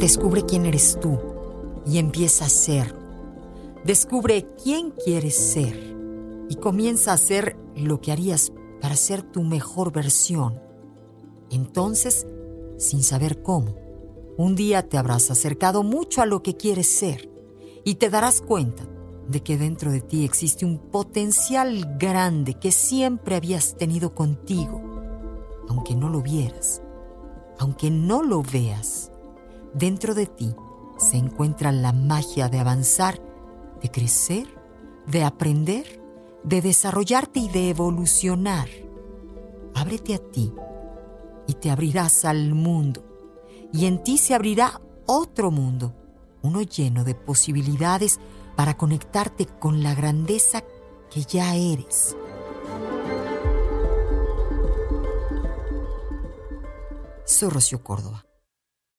Descubre quién eres tú y empieza a ser. Descubre quién quieres ser y comienza a hacer lo que harías para ser tu mejor versión. Entonces, sin saber cómo, un día te habrás acercado mucho a lo que quieres ser y te darás cuenta de que dentro de ti existe un potencial grande que siempre habías tenido contigo, aunque no lo vieras, aunque no lo veas. Dentro de ti se encuentra la magia de avanzar, de crecer, de aprender, de desarrollarte y de evolucionar. Ábrete a ti y te abrirás al mundo y en ti se abrirá otro mundo, uno lleno de posibilidades para conectarte con la grandeza que ya eres. Soy Rocío Córdoba